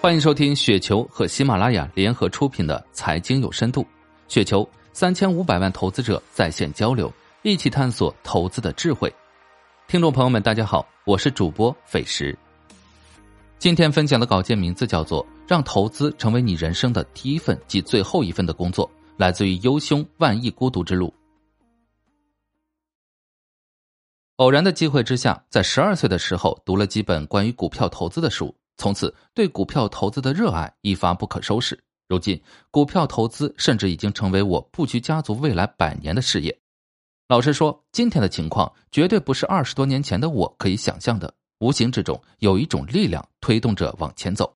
欢迎收听雪球和喜马拉雅联合出品的《财经有深度》，雪球三千五百万投资者在线交流，一起探索投资的智慧。听众朋友们，大家好，我是主播斐石。今天分享的稿件名字叫做《让投资成为你人生的第一份及最后一份的工作》，来自于优兄万亿孤独之路。偶然的机会之下，在十二岁的时候读了几本关于股票投资的书。从此，对股票投资的热爱一发不可收拾。如今，股票投资甚至已经成为我布局家族未来百年的事业。老实说，今天的情况绝对不是二十多年前的我可以想象的。无形之中，有一种力量推动着往前走。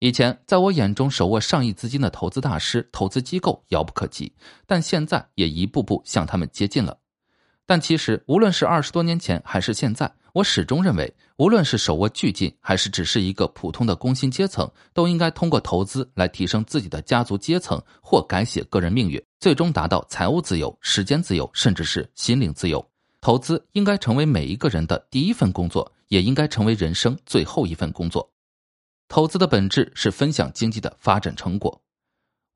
以前，在我眼中，手握上亿资金的投资大师、投资机构遥不可及，但现在也一步步向他们接近了。但其实，无论是二十多年前还是现在，我始终认为，无论是手握巨金，还是只是一个普通的工薪阶层，都应该通过投资来提升自己的家族阶层或改写个人命运，最终达到财务自由、时间自由，甚至是心灵自由。投资应该成为每一个人的第一份工作，也应该成为人生最后一份工作。投资的本质是分享经济的发展成果。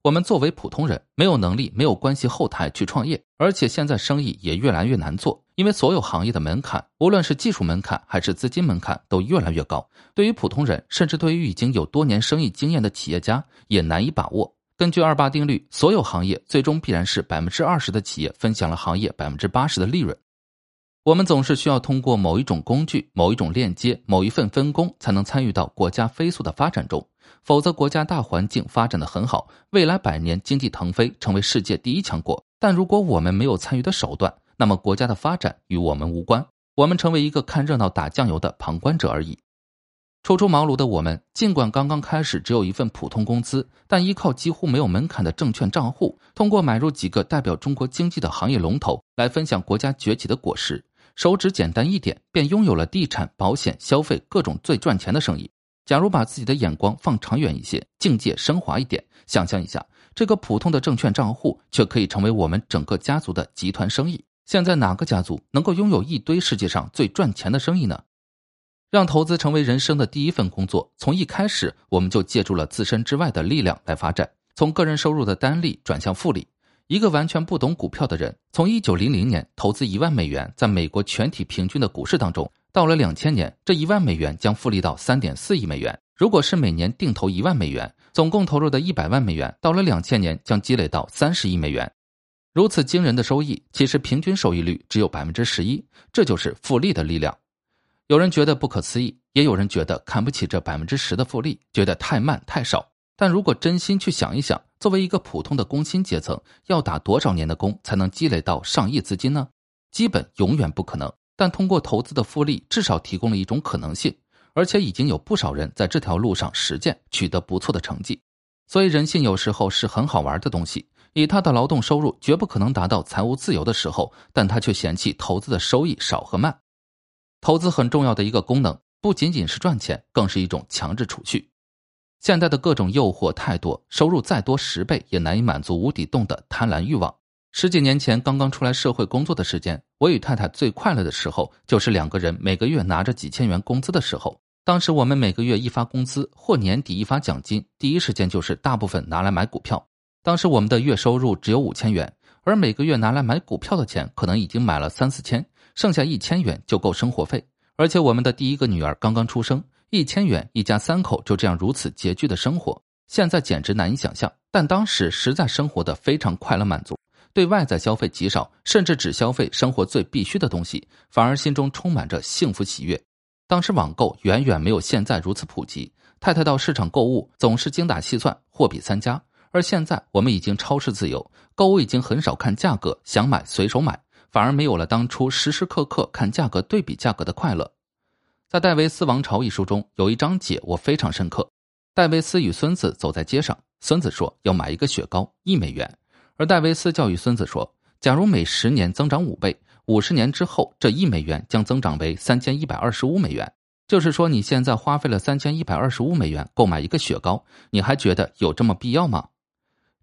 我们作为普通人，没有能力、没有关系后台去创业，而且现在生意也越来越难做，因为所有行业的门槛，无论是技术门槛还是资金门槛，都越来越高。对于普通人，甚至对于已经有多年生意经验的企业家，也难以把握。根据二八定律，所有行业最终必然是百分之二十的企业分享了行业百分之八十的利润。我们总是需要通过某一种工具、某一种链接、某一份分工，才能参与到国家飞速的发展中。否则，国家大环境发展的很好，未来百年经济腾飞，成为世界第一强国。但如果我们没有参与的手段，那么国家的发展与我们无关，我们成为一个看热闹打酱油的旁观者而已。初出茅庐的我们，尽管刚刚开始只有一份普通工资，但依靠几乎没有门槛的证券账户，通过买入几个代表中国经济的行业龙头，来分享国家崛起的果实。手指简单一点，便拥有了地产、保险、消费各种最赚钱的生意。假如把自己的眼光放长远一些，境界升华一点，想象一下，这个普通的证券账户却可以成为我们整个家族的集团生意。现在哪个家族能够拥有一堆世界上最赚钱的生意呢？让投资成为人生的第一份工作，从一开始我们就借助了自身之外的力量来发展，从个人收入的单利转向复利。一个完全不懂股票的人，从一九零零年投资一万美元，在美国全体平均的股市当中。到了两千年，这一万美元将复利到三点四亿美元。如果是每年定投一万美元，总共投入的一百万美元，到了两千年将积累到三十亿美元。如此惊人的收益，其实平均收益率只有百分之十一。这就是复利的力量。有人觉得不可思议，也有人觉得看不起这百分之十的复利，觉得太慢太少。但如果真心去想一想，作为一个普通的工薪阶层，要打多少年的工才能积累到上亿资金呢？基本永远不可能。但通过投资的复利，至少提供了一种可能性，而且已经有不少人在这条路上实践，取得不错的成绩。所以人性有时候是很好玩的东西。以他的劳动收入绝不可能达到财务自由的时候，但他却嫌弃投资的收益少和慢。投资很重要的一个功能，不仅仅是赚钱，更是一种强制储蓄。现在的各种诱惑太多，收入再多十倍也难以满足无底洞的贪婪欲望。十几年前，刚刚出来社会工作的时间，我与太太最快乐的时候，就是两个人每个月拿着几千元工资的时候。当时我们每个月一发工资或年底一发奖金，第一时间就是大部分拿来买股票。当时我们的月收入只有五千元，而每个月拿来买股票的钱，可能已经买了三四千，剩下一千元就够生活费。而且我们的第一个女儿刚刚出生，一千元一家三口就这样如此拮据的生活，现在简直难以想象。但当时实在生活的非常快乐满足。对外在消费极少，甚至只消费生活最必需的东西，反而心中充满着幸福喜悦。当时网购远远没有现在如此普及，太太到市场购物总是精打细算，货比三家。而现在我们已经超市自由，购物已经很少看价格，想买随手买，反而没有了当初时时刻刻看价格、对比价格的快乐。在《戴维斯王朝》一书中，有一章节我非常深刻。戴维斯与孙子走在街上，孙子说要买一个雪糕，一美元。而戴维斯教育孙子说：“假如每十年增长五倍，五十年之后，这一美元将增长为三千一百二十五美元。就是说，你现在花费了三千一百二十五美元购买一个雪糕，你还觉得有这么必要吗？”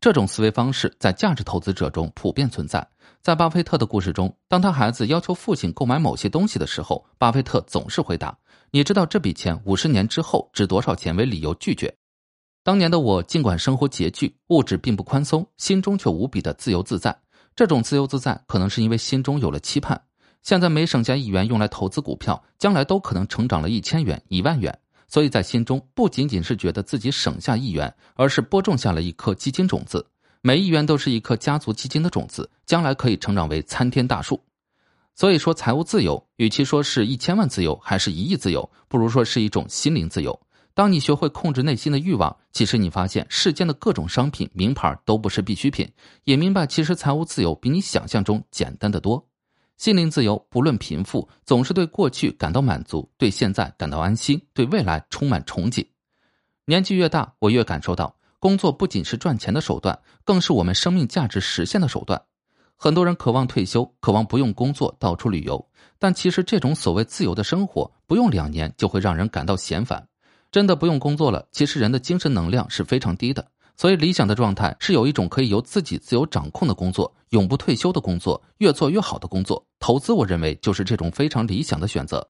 这种思维方式在价值投资者中普遍存在。在巴菲特的故事中，当他孩子要求父亲购买某些东西的时候，巴菲特总是回答：“你知道这笔钱五十年之后值多少钱？”为理由拒绝。当年的我，尽管生活拮据，物质并不宽松，心中却无比的自由自在。这种自由自在，可能是因为心中有了期盼。现在每省下一元用来投资股票，将来都可能成长了一千元、一万元。所以在心中不仅仅是觉得自己省下一元，而是播种下了一颗基金种子。每一元都是一颗家族基金的种子，将来可以成长为参天大树。所以说，财务自由，与其说是一千万自由，还是一亿自由，不如说是一种心灵自由。当你学会控制内心的欲望，其实你发现世间的各种商品、名牌都不是必需品，也明白其实财务自由比你想象中简单的多。心灵自由，不论贫富，总是对过去感到满足，对现在感到安心，对未来充满憧憬。年纪越大，我越感受到，工作不仅是赚钱的手段，更是我们生命价值实现的手段。很多人渴望退休，渴望不用工作到处旅游，但其实这种所谓自由的生活，不用两年就会让人感到嫌烦。真的不用工作了，其实人的精神能量是非常低的。所以，理想的状态是有一种可以由自己自由掌控的工作，永不退休的工作，越做越好的工作。投资，我认为就是这种非常理想的选择。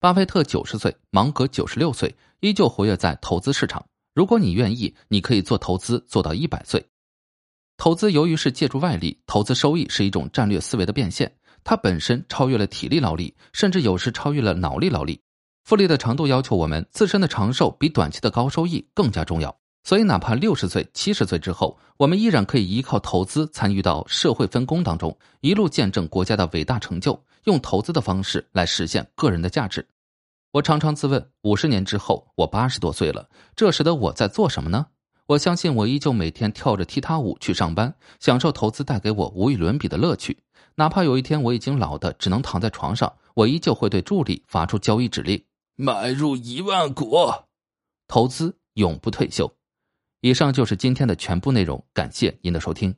巴菲特九十岁，芒格九十六岁，依旧活跃在投资市场。如果你愿意，你可以做投资做到一百岁。投资由于是借助外力，投资收益是一种战略思维的变现，它本身超越了体力劳力，甚至有时超越了脑力劳力。复利的长度要求我们自身的长寿比短期的高收益更加重要。所以，哪怕六十岁、七十岁之后，我们依然可以依靠投资参与到社会分工当中，一路见证国家的伟大成就，用投资的方式来实现个人的价值。我常常自问：五十年之后，我八十多岁了，这时的我在做什么呢？我相信，我依旧每天跳着踢踏舞去上班，享受投资带给我无与伦比的乐趣。哪怕有一天我已经老的只能躺在床上，我依旧会对助理发出交易指令：买入一万股，投资永不退休。以上就是今天的全部内容，感谢您的收听。